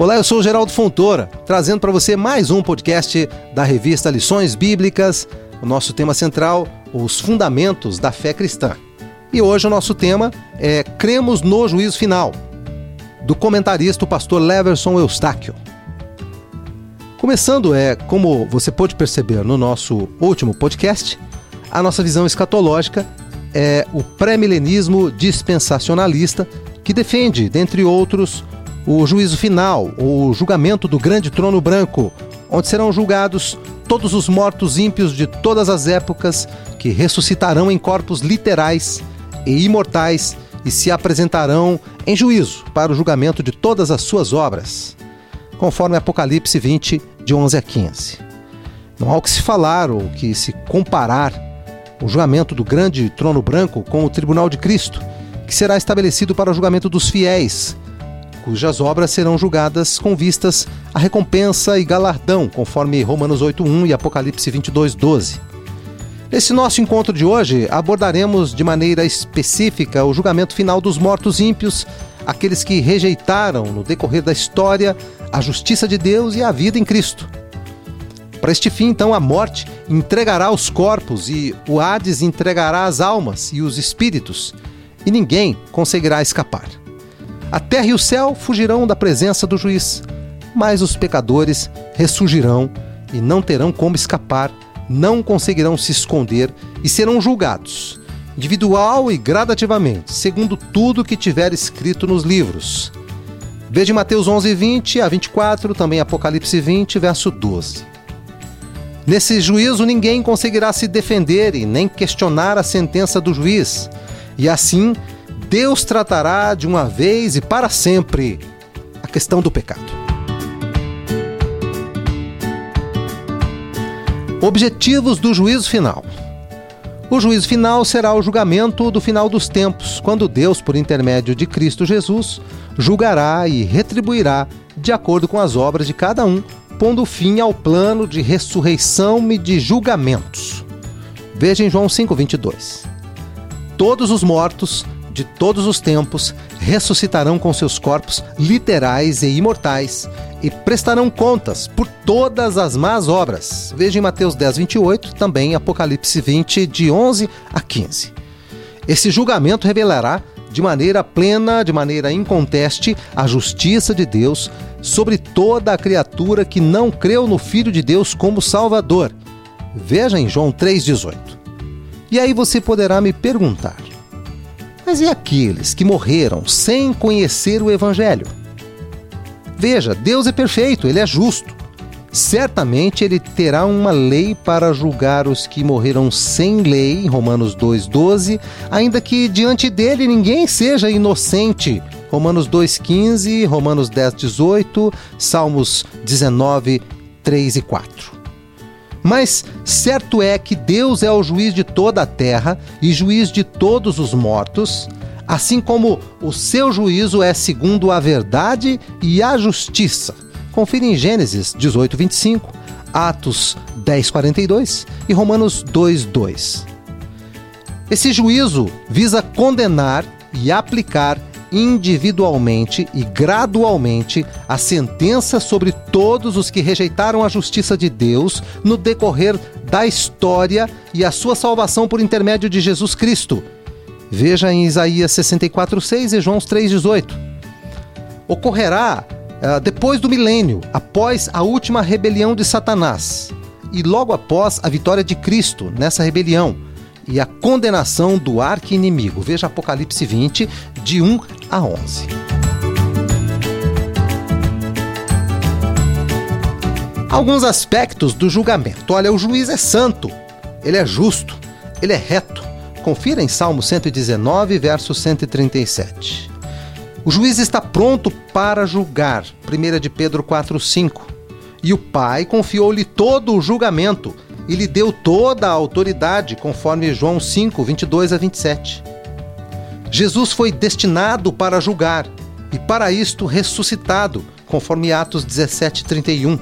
Olá, eu sou o Geraldo Fontoura, trazendo para você mais um podcast da revista Lições Bíblicas. O nosso tema central, os fundamentos da fé cristã. E hoje o nosso tema é Cremos no Juízo Final, do comentarista o pastor Leverson Eustáquio. Começando, é, como você pôde perceber no nosso último podcast, a nossa visão escatológica é o pré-milenismo dispensacionalista, que defende, dentre outros, o juízo final, o julgamento do grande trono branco, onde serão julgados todos os mortos ímpios de todas as épocas que ressuscitarão em corpos literais e imortais e se apresentarão em juízo para o julgamento de todas as suas obras, conforme Apocalipse 20, de 11 a 15. Não há o que se falar ou que se comparar o julgamento do grande trono branco com o tribunal de Cristo, que será estabelecido para o julgamento dos fiéis, cujas obras serão julgadas com vistas à recompensa e galardão, conforme Romanos 8:1 e Apocalipse 22:12. Nesse nosso encontro de hoje, abordaremos de maneira específica o julgamento final dos mortos ímpios, aqueles que rejeitaram no decorrer da história a justiça de Deus e a vida em Cristo. Para este fim, então, a morte entregará os corpos e o Hades entregará as almas e os espíritos, e ninguém conseguirá escapar. A terra e o céu fugirão da presença do juiz, mas os pecadores ressurgirão e não terão como escapar, não conseguirão se esconder e serão julgados, individual e gradativamente, segundo tudo que tiver escrito nos livros. Veja Mateus 11, 20 a 24, também Apocalipse 20, verso 12. Nesse juízo ninguém conseguirá se defender e nem questionar a sentença do juiz, e assim Deus tratará de uma vez e para sempre a questão do pecado. Objetivos do juízo final. O juízo final será o julgamento do final dos tempos, quando Deus, por intermédio de Cristo Jesus, julgará e retribuirá de acordo com as obras de cada um, pondo fim ao plano de ressurreição e de julgamentos. Veja em João 5:22. Todos os mortos de todos os tempos ressuscitarão com seus corpos literais e imortais e prestarão contas por todas as más obras. Veja em Mateus 10, 28, também Apocalipse 20, de 11 a 15. Esse julgamento revelará de maneira plena, de maneira inconteste, a justiça de Deus sobre toda a criatura que não creu no Filho de Deus como Salvador. Veja em João 3,18. E aí você poderá me perguntar: mas e aqueles que morreram sem conhecer o Evangelho? Veja, Deus é perfeito, ele é justo. Certamente ele terá uma lei para julgar os que morreram sem lei, Romanos 2,12, ainda que diante dele ninguém seja inocente, Romanos 2,15, Romanos 10,18, Salmos 19, 3 e 4. Mas certo é que Deus é o juiz de toda a terra e juiz de todos os mortos, assim como o seu juízo é segundo a verdade e a justiça. Confira em Gênesis 18, 25, Atos 10, 42 e Romanos 2, 2. Esse juízo visa condenar e aplicar individualmente e gradualmente a sentença sobre todos os que rejeitaram a justiça de Deus no decorrer da história e a sua salvação por intermédio de Jesus Cristo. Veja em Isaías 64:6 e João 3:18. Ocorrerá uh, depois do milênio, após a última rebelião de Satanás e logo após a vitória de Cristo nessa rebelião e a condenação do arqui-inimigo. Veja Apocalipse 20, de 1 a 11. Alguns aspectos do julgamento. Olha, o juiz é santo, ele é justo, ele é reto. Confira em Salmo 119, verso 137. O juiz está pronto para julgar. 1 de Pedro 4:5. E o Pai confiou-lhe todo o julgamento e lhe deu toda a autoridade, conforme João 5, 22 a 27. Jesus foi destinado para julgar e para isto ressuscitado, conforme Atos 17, 31.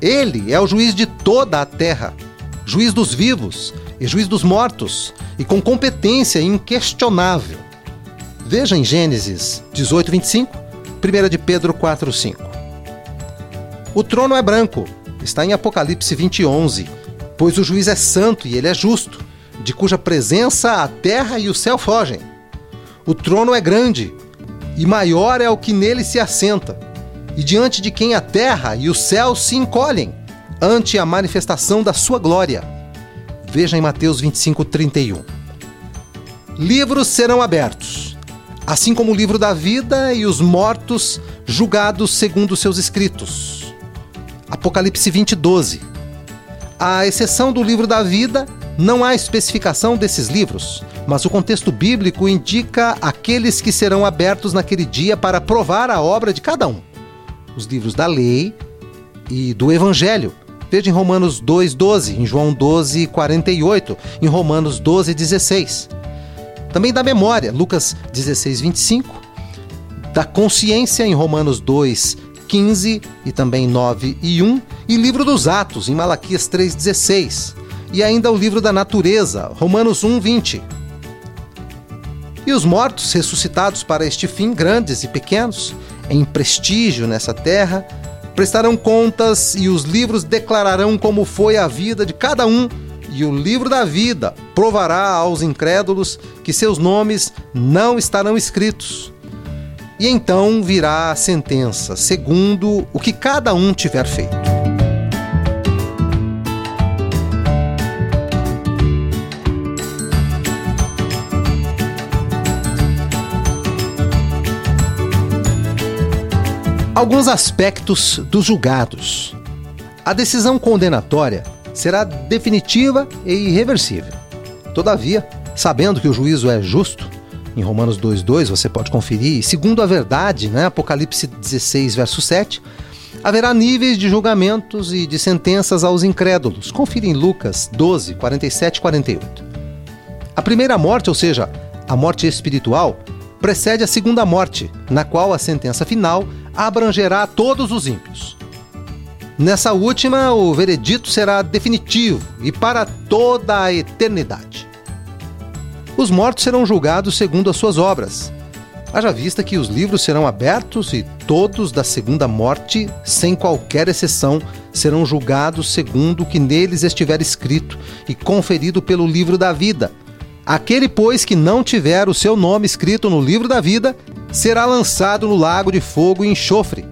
Ele é o juiz de toda a terra, juiz dos vivos e juiz dos mortos, e com competência inquestionável. Veja em Gênesis 18, 25, 1 de Pedro 4, 5. O trono é branco, está em Apocalipse 20, 11. Pois o juiz é santo e ele é justo, de cuja presença a terra e o céu fogem. O trono é grande, e maior é o que nele se assenta, e diante de quem a terra e o céu se encolhem, ante a manifestação da sua glória. Veja em Mateus 25, 31. Livros serão abertos, assim como o livro da vida e os mortos julgados segundo seus escritos. Apocalipse 20, 12. À exceção do livro da vida, não há especificação desses livros, mas o contexto bíblico indica aqueles que serão abertos naquele dia para provar a obra de cada um. Os livros da lei e do evangelho. Veja em Romanos 2:12, em João 12:48, em Romanos 12:16. Também da memória, Lucas 16:25, da consciência em Romanos 2:15 e também 9 e 1, e livro dos Atos em Malaquias 3:16, e ainda o livro da natureza, Romanos 1:20. E os mortos ressuscitados para este fim, grandes e pequenos, em prestígio nessa terra, prestarão contas e os livros declararão como foi a vida de cada um, e o livro da vida provará aos incrédulos que seus nomes não estarão escritos. E então virá a sentença, segundo o que cada um tiver feito. Alguns aspectos dos julgados. A decisão condenatória será definitiva e irreversível. Todavia, sabendo que o juízo é justo, em Romanos 2:2 você pode conferir, segundo a verdade, né, Apocalipse 16 verso 7, haverá níveis de julgamentos e de sentenças aos incrédulos. Confira em Lucas 12, 47 e 48. A primeira morte, ou seja, a morte espiritual, precede a segunda morte, na qual a sentença final abrangerá todos os ímpios. Nessa última, o veredito será definitivo e para toda a eternidade. Os mortos serão julgados segundo as suas obras. Haja vista que os livros serão abertos e todos da segunda morte, sem qualquer exceção, serão julgados segundo o que neles estiver escrito e conferido pelo livro da vida. Aquele, pois, que não tiver o seu nome escrito no livro da vida, será lançado no lago de fogo e enxofre.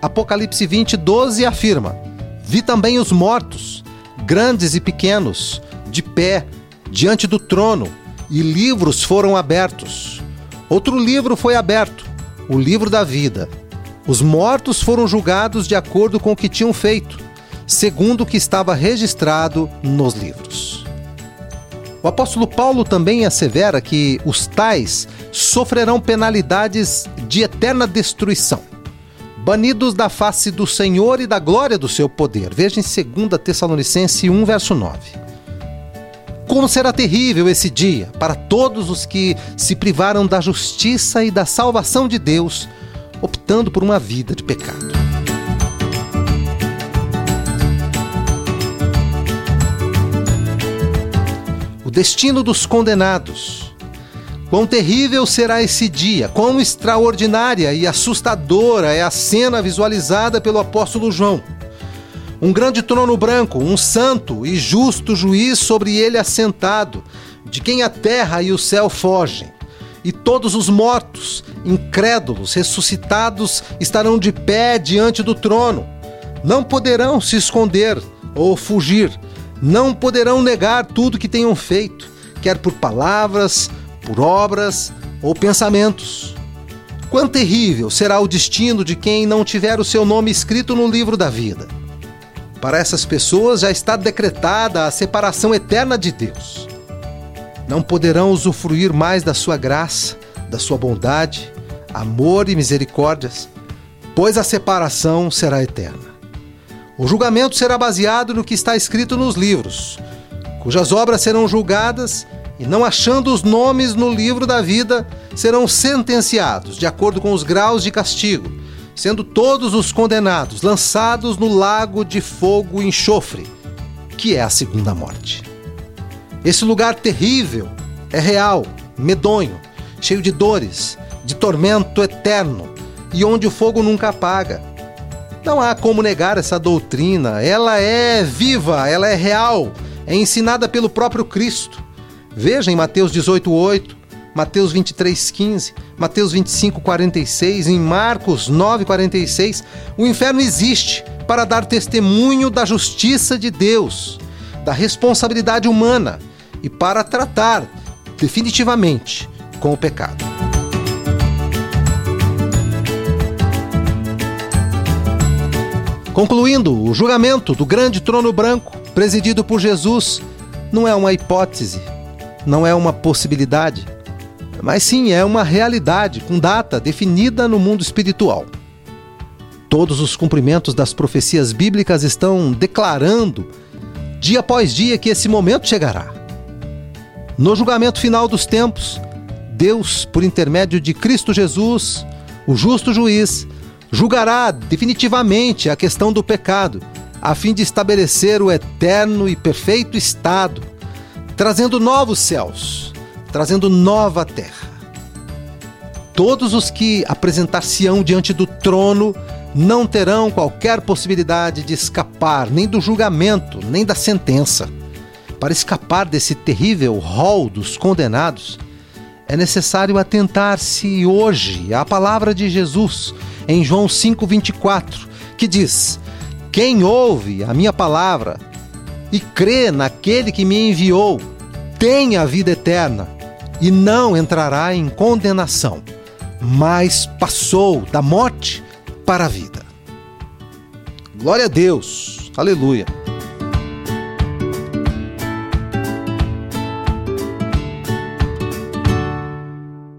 Apocalipse 20, 12 afirma: Vi também os mortos, grandes e pequenos, de pé, diante do trono, e livros foram abertos. Outro livro foi aberto, o livro da vida. Os mortos foram julgados de acordo com o que tinham feito, segundo o que estava registrado nos livros. O apóstolo Paulo também assevera que os tais sofrerão penalidades de eterna destruição, banidos da face do Senhor e da glória do seu poder. Veja em 2 Tessalonicenses 1, verso 9. Como será terrível esse dia para todos os que se privaram da justiça e da salvação de Deus, optando por uma vida de pecado. Destino dos condenados Quão terrível será esse dia, quão extraordinária e assustadora é a cena visualizada pelo apóstolo João. Um grande trono branco, um santo e justo juiz sobre ele assentado, de quem a terra e o céu fogem. E todos os mortos, incrédulos, ressuscitados, estarão de pé diante do trono. Não poderão se esconder ou fugir, não poderão negar tudo que tenham feito, quer por palavras, por obras ou pensamentos. Quão terrível será o destino de quem não tiver o seu nome escrito no livro da vida. Para essas pessoas já está decretada a separação eterna de Deus. Não poderão usufruir mais da sua graça, da sua bondade, amor e misericórdias, pois a separação será eterna. O julgamento será baseado no que está escrito nos livros, cujas obras serão julgadas e não achando os nomes no livro da vida, serão sentenciados de acordo com os graus de castigo, sendo todos os condenados lançados no lago de fogo e enxofre, que é a segunda morte. Esse lugar terrível é real, medonho, cheio de dores, de tormento eterno e onde o fogo nunca apaga. Não há como negar essa doutrina, ela é viva, ela é real, é ensinada pelo próprio Cristo. Veja em Mateus 18:8, Mateus 23:15, Mateus 25:46, em Marcos 9:46, o inferno existe para dar testemunho da justiça de Deus, da responsabilidade humana e para tratar definitivamente com o pecado. Concluindo, o julgamento do grande trono branco, presidido por Jesus, não é uma hipótese, não é uma possibilidade, mas sim é uma realidade com data definida no mundo espiritual. Todos os cumprimentos das profecias bíblicas estão declarando, dia após dia, que esse momento chegará. No julgamento final dos tempos, Deus, por intermédio de Cristo Jesus, o justo juiz, julgará definitivamente a questão do pecado, a fim de estabelecer o eterno e perfeito estado, trazendo novos céus, trazendo nova terra. Todos os que apresentar-se-ão diante do trono não terão qualquer possibilidade de escapar nem do julgamento, nem da sentença. Para escapar desse terrível rol dos condenados, é necessário atentar-se hoje à palavra de Jesus em João 5:24, que diz: Quem ouve a minha palavra e crê naquele que me enviou, tem a vida eterna e não entrará em condenação, mas passou da morte para a vida. Glória a Deus. Aleluia.